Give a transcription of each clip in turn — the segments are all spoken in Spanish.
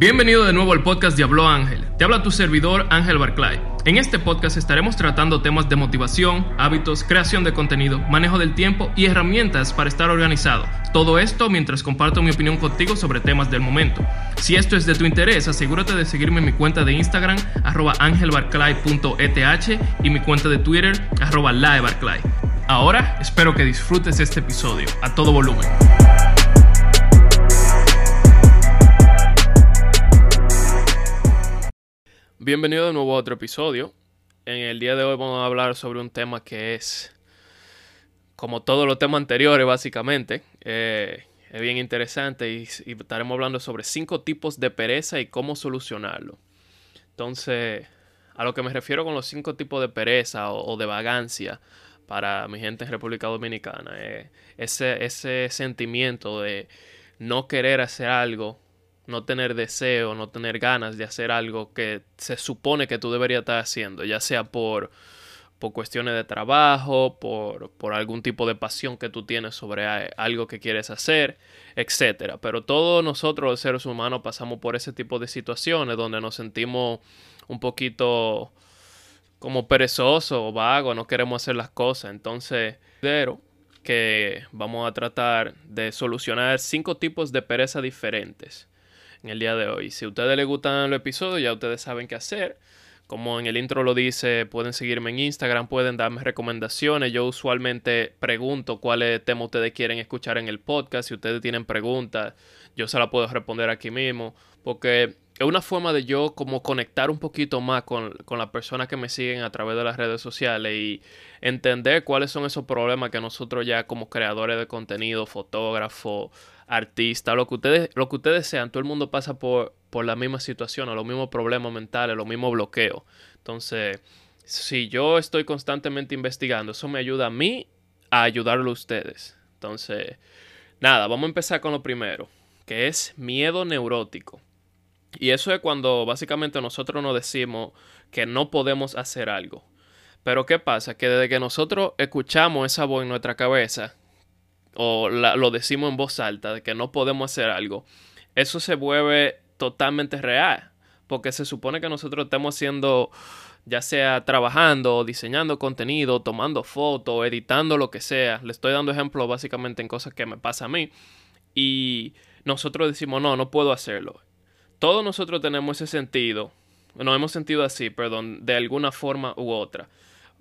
Bienvenido de nuevo al podcast de Habló Ángel. Te habla tu servidor Ángel Barclay. En este podcast estaremos tratando temas de motivación, hábitos, creación de contenido, manejo del tiempo y herramientas para estar organizado. Todo esto mientras comparto mi opinión contigo sobre temas del momento. Si esto es de tu interés, asegúrate de seguirme en mi cuenta de Instagram, arroba angelbarclay.eth y mi cuenta de Twitter, arroba laebarclay. Ahora espero que disfrutes este episodio a todo volumen. Bienvenido de nuevo a otro episodio. En el día de hoy vamos a hablar sobre un tema que es, como todos los temas anteriores básicamente, eh, es bien interesante y, estaremos hablando sobre cinco tipos de pereza y cómo solucionarlo. Entonces, a lo que me refiero con los cinco tipos de pereza o, de vagancia para mi gente en República Dominicana, eh, ese, ese sentimiento de no querer hacer algo no tener deseo, no tener ganas de hacer algo que se supone que tú deberías estar haciendo, ya sea por, por cuestiones de trabajo, por, por, algún tipo de pasión que tú tienes sobre algo que quieres hacer, etc. Pero todos nosotros los seres humanos pasamos por ese tipo de situaciones donde nos sentimos un poquito como perezosos o vagos, no queremos hacer las cosas. Entonces, pero que vamos a tratar de solucionar cinco tipos de pereza diferentes en el día de hoy. Si a ustedes les gustan los episodios, ya ustedes saben qué hacer. Como en el intro lo dice, pueden seguirme en Instagram, pueden darme recomendaciones. Yo usualmente pregunto cuáles temas ustedes quieren escuchar en el podcast. Si ustedes tienen preguntas, yo se las puedo responder aquí mismo. Porque es una forma de yo como conectar un poquito más con, con las personas que me siguen a través de las redes sociales y entender cuáles son esos problemas que nosotros ya como creadores de contenido, fotógrafos, artista, lo que ustedes, lo que ustedes sean, todo el mundo pasa por, por la misma situación, los mismos problemas mentales, los mismos bloqueos. Entonces, si yo estoy constantemente investigando, eso me ayuda a mí a ayudarlo a ustedes. Entonces, nada, vamos a empezar con lo primero, que es miedo neurótico. Y eso es cuando básicamente nosotros nos decimos que no podemos hacer algo. Pero ¿qué pasa? Que desde que nosotros escuchamos esa voz en nuestra cabeza, o lo decimos en voz alta de que no podemos hacer algo, eso se vuelve totalmente real. Porque se supone que nosotros estemos haciendo, ya sea trabajando, diseñando contenido, tomando fotos, editando lo que sea. Le estoy dando ejemplos básicamente en cosas que me pasa a mí. Y nosotros decimos, no, no puedo hacerlo. Todos nosotros tenemos ese sentido, nos hemos sentido así, perdón, de alguna forma u otra.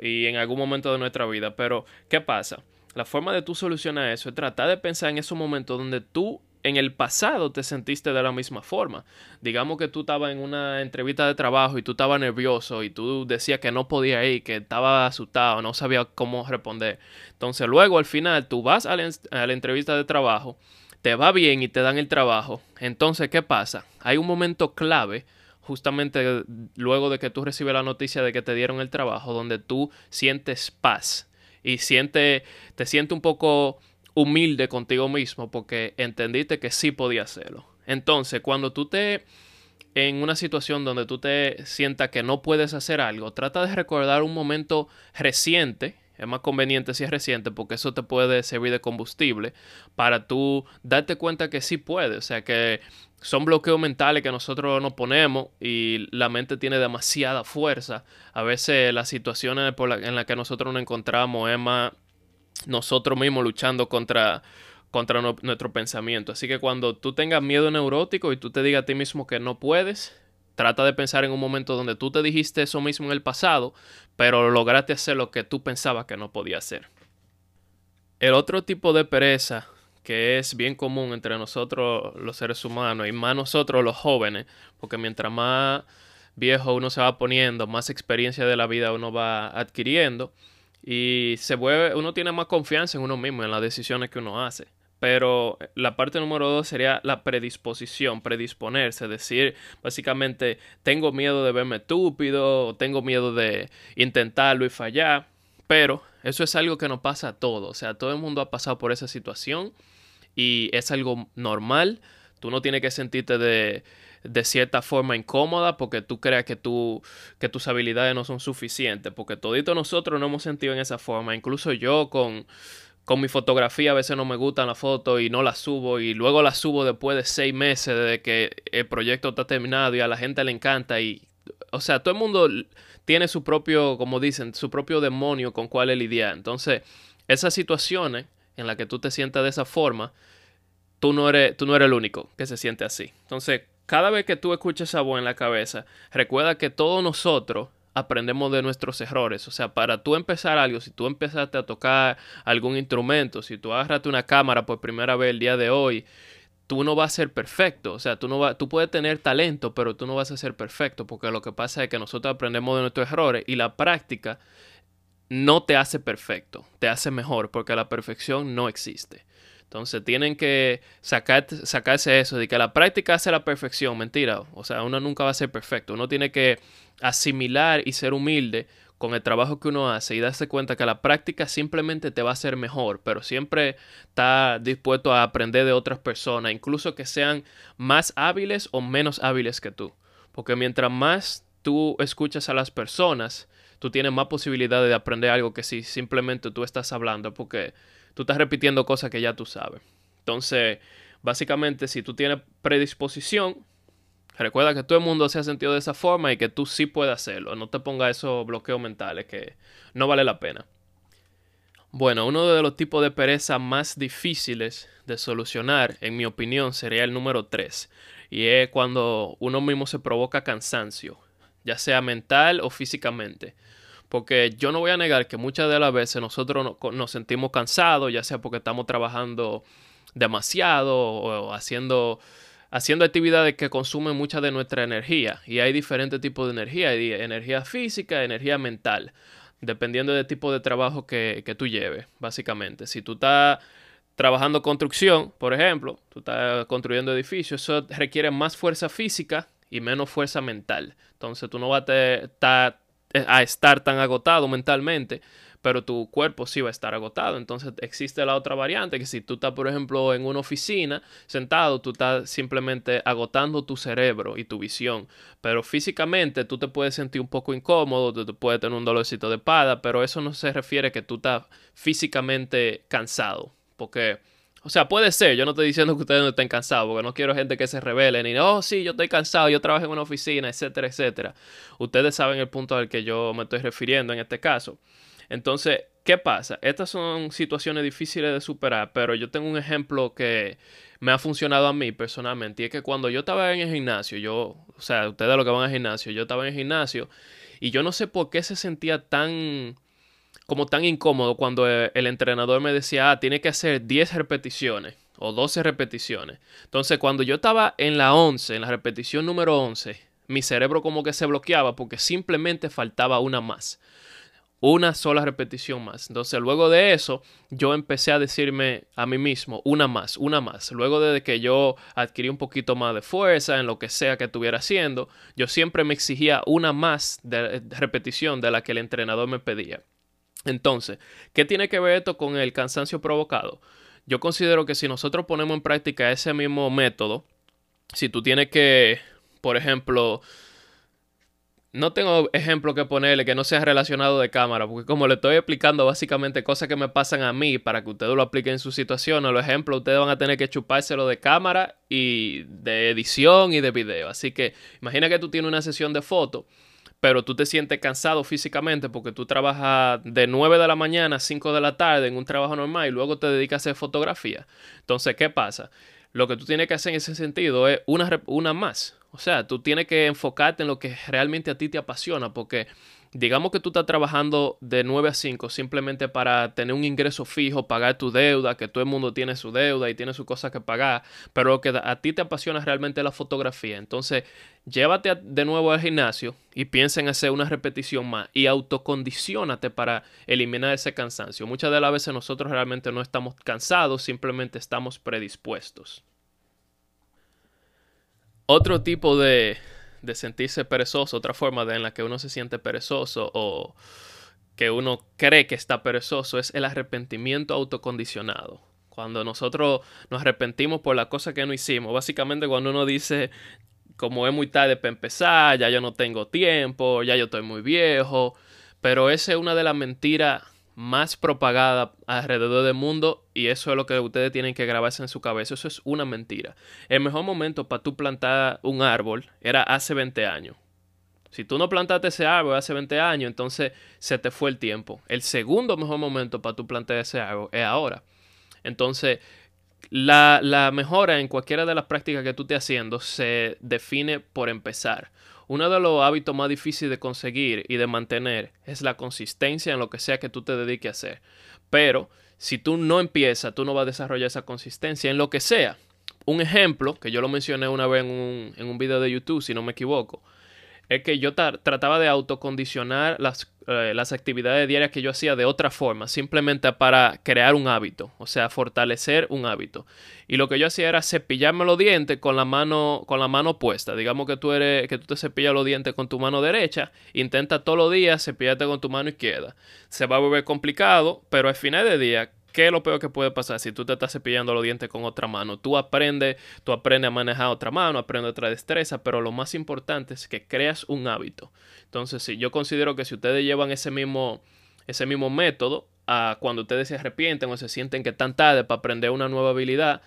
Y en algún momento de nuestra vida. Pero, ¿qué pasa? La forma de tú solucionar eso es tratar de pensar en esos momentos donde tú en el pasado te sentiste de la misma forma. Digamos que tú estabas en una entrevista de trabajo y tú estabas nervioso y tú decías que no podía ir, que estaba asustado, no sabía cómo responder. Entonces luego al final tú vas a la, a la entrevista de trabajo, te va bien y te dan el trabajo. Entonces, ¿qué pasa? Hay un momento clave justamente luego de que tú recibes la noticia de que te dieron el trabajo, donde tú sientes paz y siente, te sientes un poco humilde contigo mismo porque entendiste que sí podía hacerlo. Entonces, cuando tú te en una situación donde tú te sientas que no puedes hacer algo, trata de recordar un momento reciente. Es más conveniente si es reciente porque eso te puede servir de combustible para tú darte cuenta que sí puedes. O sea que son bloqueos mentales que nosotros nos ponemos y la mente tiene demasiada fuerza. A veces las situaciones en las que nosotros nos encontramos es más nosotros mismos luchando contra, contra nuestro pensamiento. Así que cuando tú tengas miedo neurótico y tú te digas a ti mismo que no puedes, trata de pensar en un momento donde tú te dijiste eso mismo en el pasado, pero lograste hacer lo que tú pensabas que no podía hacer. El otro tipo de pereza que es bien común entre nosotros los seres humanos y más nosotros los jóvenes, porque mientras más viejo uno se va poniendo, más experiencia de la vida uno va adquiriendo y se vuelve, uno tiene más confianza en uno mismo, en las decisiones que uno hace. Pero la parte número dos sería la predisposición, predisponerse, decir básicamente tengo miedo de verme estúpido, tengo miedo de intentarlo y fallar, pero eso es algo que nos pasa a todos, o sea, todo el mundo ha pasado por esa situación y es algo normal. Tú no tienes que sentirte de, de cierta forma incómoda porque tú creas que, tú, que tus habilidades no son suficientes, porque todito nosotros no hemos sentido en esa forma, incluso yo con, con mi fotografía a veces no me gustan las fotos y no las subo y luego las subo después de seis meses de que el proyecto está terminado y a la gente le encanta y o sea todo el mundo tiene su propio como dicen su propio demonio con cuál lidiar entonces esas situaciones en las que tú te sientas de esa forma tú no eres tú no eres el único que se siente así. Entonces cada vez que tú escuches esa voz en la cabeza recuerda que todos nosotros aprendemos de nuestros errores. O sea, para tú empezar algo, si tú empezaste a tocar algún instrumento, si tú agarraste una cámara por primera vez el día de hoy, tú no vas a ser perfecto. O sea, tú, no va, tú puedes tener talento, pero tú no vas a ser perfecto, porque lo que pasa es que nosotros aprendemos de nuestros errores y la práctica no te hace perfecto, te hace mejor, porque la perfección no existe. Entonces tienen que sacar, sacarse eso de que la práctica hace la perfección. Mentira. O sea, uno nunca va a ser perfecto. Uno tiene que asimilar y ser humilde con el trabajo que uno hace y darse cuenta que la práctica simplemente te va a hacer mejor, pero siempre está dispuesto a aprender de otras personas, incluso que sean más hábiles o menos hábiles que tú. Porque mientras más tú escuchas a las personas, tú tienes más posibilidades de aprender algo que si simplemente tú estás hablando, porque tú estás repitiendo cosas que ya tú sabes. Entonces, básicamente, si tú tienes predisposición, recuerda que todo el mundo se ha sentido de esa forma y que tú sí puedes hacerlo. No te pongas esos bloqueos mentales que no vale la pena. Bueno, uno de los tipos de pereza más difíciles de solucionar, en mi opinión, sería el número 3. Y es cuando uno mismo se provoca cansancio, ya sea mental o físicamente. Porque yo no voy a negar que muchas de las veces nosotros nos sentimos cansados, ya sea porque estamos trabajando demasiado o haciendo, haciendo actividades que consumen mucha de nuestra energía. Y hay diferentes tipos de energía. Energía física, energía mental. Dependiendo del tipo de trabajo que, que tú lleves, básicamente. Si tú estás trabajando construcción, por ejemplo, tú estás construyendo edificios, eso requiere más fuerza física y menos fuerza mental. Entonces tú no vas estar a estar tan agotado mentalmente, pero tu cuerpo sí va a estar agotado. Entonces existe la otra variante, que si tú estás, por ejemplo, en una oficina sentado, tú estás simplemente agotando tu cerebro y tu visión. Pero físicamente tú te puedes sentir un poco incómodo, tú puedes tener un dolorcito de espada, pero eso no se refiere a que tú estás físicamente cansado. Porque o sea, puede ser, yo no estoy diciendo que ustedes no estén cansados, porque no quiero gente que se revele ni, oh, sí, yo estoy cansado, yo trabajo en una oficina, etcétera, etcétera. Ustedes saben el punto al que yo me estoy refiriendo en este caso. Entonces, ¿qué pasa? Estas son situaciones difíciles de superar, pero yo tengo un ejemplo que me ha funcionado a mí personalmente, y es que cuando yo estaba en el gimnasio, yo, o sea, ustedes lo que van al gimnasio, yo estaba en el gimnasio, y yo no sé por qué se sentía tan como tan incómodo cuando eh, el entrenador me decía, ah, tiene que hacer 10 repeticiones o 12 repeticiones. Entonces, cuando yo estaba en la 11, en la repetición número 11, mi cerebro como que se bloqueaba porque simplemente faltaba una más. Una sola repetición más. Entonces, luego de eso, yo empecé a decirme a mí mismo, una más, una más. Luego de que yo adquirí un poquito más de fuerza en lo que sea que estuviera haciendo, yo siempre me exigía una más de repetición de la que el entrenador me pedía. Entonces, ¿qué tiene que ver esto con el cansancio provocado? Yo considero que si nosotros ponemos en práctica ese mismo método, si tú tienes que, por ejemplo, no tengo ejemplo que ponerle que no sea relacionado de cámara, porque como le estoy explicando básicamente cosas que me pasan a mí para que ustedes lo apliquen en su situación, los ejemplos ustedes van a tener que chupárselo de cámara y de edición y de video. Así que imagina que tú tienes una sesión de fotos pero tú te sientes cansado físicamente porque tú trabajas de 9 de la mañana a 5 de la tarde en un trabajo normal y luego te dedicas a hacer fotografía. Entonces, ¿qué pasa? Lo que tú tienes que hacer en ese sentido es una, una más. O sea, tú tienes que enfocarte en lo que realmente a ti te apasiona porque digamos que tú estás trabajando de 9 a 5 simplemente para tener un ingreso fijo, pagar tu deuda, que todo el mundo tiene su deuda y tiene su cosa que pagar, pero lo que a ti te apasiona realmente la fotografía. Entonces, llévate de nuevo al gimnasio y piensa en hacer una repetición más y autocondicionate para eliminar ese cansancio. Muchas de las veces nosotros realmente no estamos cansados, simplemente estamos predispuestos. Otro tipo de, de sentirse perezoso, otra forma de en la que uno se siente perezoso o que uno cree que está perezoso es el arrepentimiento autocondicionado. Cuando nosotros nos arrepentimos por la cosa que no hicimos, básicamente cuando uno dice, como es muy tarde para empezar, ya yo no tengo tiempo, ya yo estoy muy viejo, pero esa es una de las mentiras más propagada alrededor del mundo y eso es lo que ustedes tienen que grabarse en su cabeza. Eso es una mentira. El mejor momento para tú plantar un árbol era hace 20 años. Si tú no plantaste ese árbol hace 20 años, entonces se te fue el tiempo. El segundo mejor momento para tú plantar ese árbol es ahora. Entonces, la, la, mejora en cualquiera de las prácticas que tú estés haciendo se define por empezar. Uno de los hábitos más difíciles de conseguir y de mantener es la consistencia en lo que sea que tú te dediques a hacer. Pero si tú no empiezas, tú no vas a desarrollar esa consistencia en lo que sea. Un ejemplo, que yo lo mencioné una vez en un, en un video de YouTube, si no me equivoco, es que yo trataba de autocondicionar las, eh, las actividades diarias que yo hacía de otra forma, simplemente para crear un hábito, o sea, fortalecer un hábito. Y lo que yo hacía era cepillarme los dientes con la mano, con la mano opuesta. Digamos que tú eres, que tú te cepillas los dientes con tu mano derecha, intenta todos los días cepillarte con tu mano izquierda. Se va a volver complicado, pero al final de día, ¿Qué es lo peor que puede pasar si tú te estás cepillando los dientes con otra mano? Tú aprendes, tú aprendes a manejar otra mano, aprendes otra destreza, pero lo más importante es que creas un hábito. Entonces, sí, yo considero que si ustedes llevan ese mismo, ese mismo método a cuando ustedes se arrepienten o se sienten que están tarde para aprender una nueva habilidad,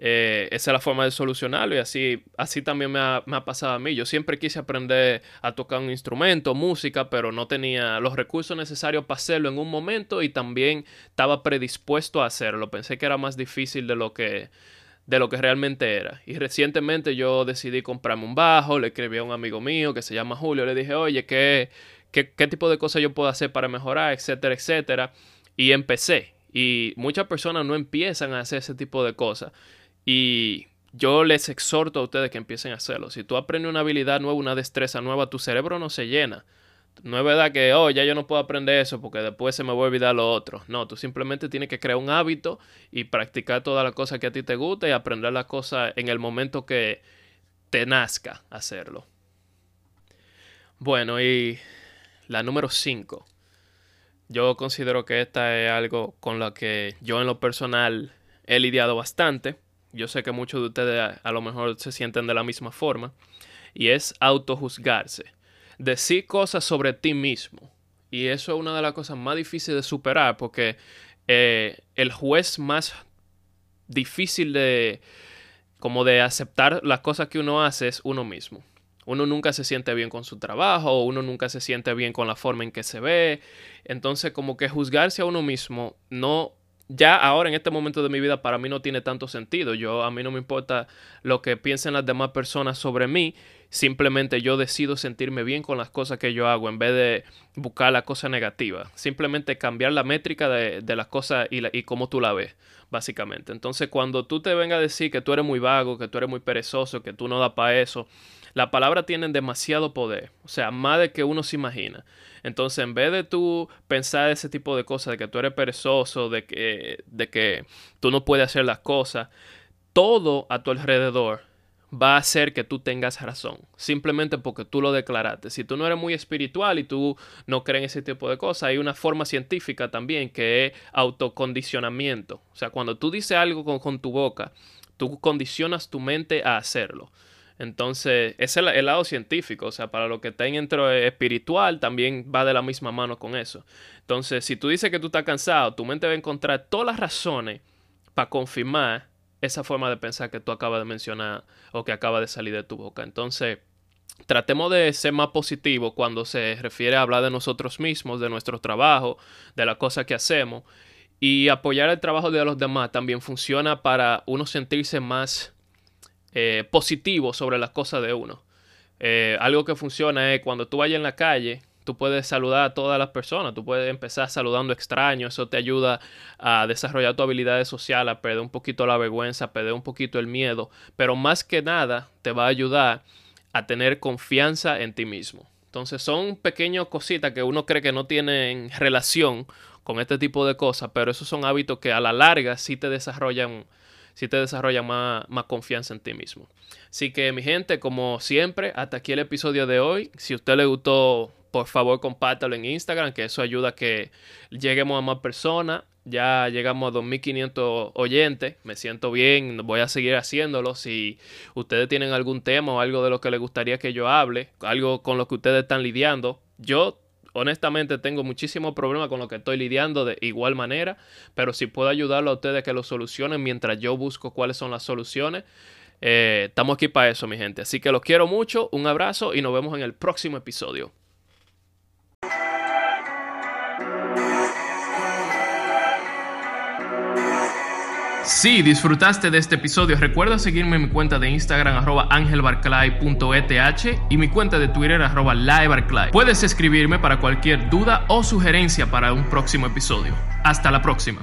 eh, esa es la forma de solucionarlo y así, así también me ha, me ha, pasado a mí. Yo siempre quise aprender a tocar un instrumento, música, pero no tenía los recursos necesarios para hacerlo en un momento y también estaba predispuesto a hacerlo. Pensé que era más difícil de lo que, de lo que realmente era. Y recientemente yo decidí comprarme un bajo, le escribí a un amigo mío que se llama Julio, le dije, oye, ¿qué, qué, qué tipo de cosas yo puedo hacer para mejorar, etcétera, etcétera? Y empecé. Y muchas personas no empiezan a hacer ese tipo de cosas. Y yo les exhorto a ustedes que empiecen a hacerlo. Si tú aprendes una habilidad nueva, una destreza nueva, tu cerebro no se llena. No es verdad que, oh, ya yo no puedo aprender eso porque después se me va a olvidar lo otro. No, tú simplemente tienes que crear un hábito y practicar todas las cosas que a ti te gusta y aprender las cosas en el momento que te nazca hacerlo. Bueno, y la número 5. Yo considero que esta es algo con lo que yo en lo personal he lidiado bastante yo sé que muchos de ustedes a, lo mejor se sienten de la misma forma, y es autojuzgarse. Decir cosas sobre ti mismo. Y eso es una de las cosas más difíciles de superar porque eh, el juez más difícil de como de aceptar las cosas que uno hace es uno mismo. Uno nunca se siente bien con su trabajo, uno nunca se siente bien con la forma en que se ve. Entonces, como que juzgarse a uno mismo no ya ahora en este momento de mi vida para mí no tiene tanto sentido. Yo a mí no me importa lo que piensen las demás personas sobre mí, simplemente yo decido sentirme bien con las cosas que yo hago en vez de buscar la cosa negativa. Simplemente cambiar la métrica de, las cosas y, y cómo tú la ves, básicamente. Entonces cuando tú te vengas a decir que tú eres muy vago, que tú eres muy perezoso, que tú no das para eso, la palabra tiene demasiado poder, o sea, más de que uno se imagina. Entonces, en vez de tú pensar ese tipo de cosas, de que tú eres perezoso, de que, de que tú no puedes hacer las cosas, todo a tu alrededor va a hacer que tú tengas razón, simplemente porque tú lo declaraste. Si tú no eres muy espiritual y tú no crees en ese tipo de cosas, hay una forma científica también que es autocondicionamiento. O sea, cuando tú dices algo con, con tu boca, tú condicionas tu mente a hacerlo. Entonces, ese es el, lado científico, o sea, para lo que está dentro espiritual, también va de la misma mano con eso. Entonces, si tú dices que tú estás cansado, tu mente va a encontrar todas las razones para confirmar esa forma de pensar que tú acabas de mencionar o que acaba de salir de tu boca. Entonces, tratemos de ser más positivos cuando se refiere a hablar de nosotros mismos, de nuestro trabajo, de las cosas que hacemos. Y apoyar el trabajo de los demás también funciona para uno sentirse más eh, positivo sobre las cosas de uno. Eh, algo que funciona es cuando tú vayas en la calle, tú puedes saludar a todas las personas, tú puedes empezar saludando extraños, eso te ayuda a desarrollar tu habilidad social, a perder un poquito la vergüenza, a perder un poquito el miedo, pero más que nada te va a ayudar a tener confianza en ti mismo. Entonces son pequeñas cositas que uno cree que no tienen relación con este tipo de cosas, pero esos son hábitos que a la larga sí te desarrollan si te desarrolla más, más confianza en ti mismo. Así que mi gente, como siempre, hasta aquí el episodio de hoy. Si a usted le gustó, por favor compártalo en Instagram, que eso ayuda a que lleguemos a más personas. Ya llegamos a 2500 oyentes, me siento bien, voy a seguir haciéndolo. Si ustedes tienen algún tema o algo de lo que les gustaría que yo hable, algo con lo que ustedes están lidiando, yo honestamente tengo muchísimos problemas con lo que estoy lidiando de igual manera, pero si puedo ayudarlo a ustedes que lo solucionen mientras yo busco cuáles son las soluciones, eh, estamos aquí para eso, mi gente. Así que los quiero mucho, un abrazo y nos vemos en el próximo episodio. Si disfrutaste de este episodio, recuerda seguirme en mi cuenta de Instagram arroba angelbarclay.eth y mi cuenta de Twitter arroba. Puedes escribirme para cualquier duda o sugerencia para un próximo episodio. Hasta la próxima.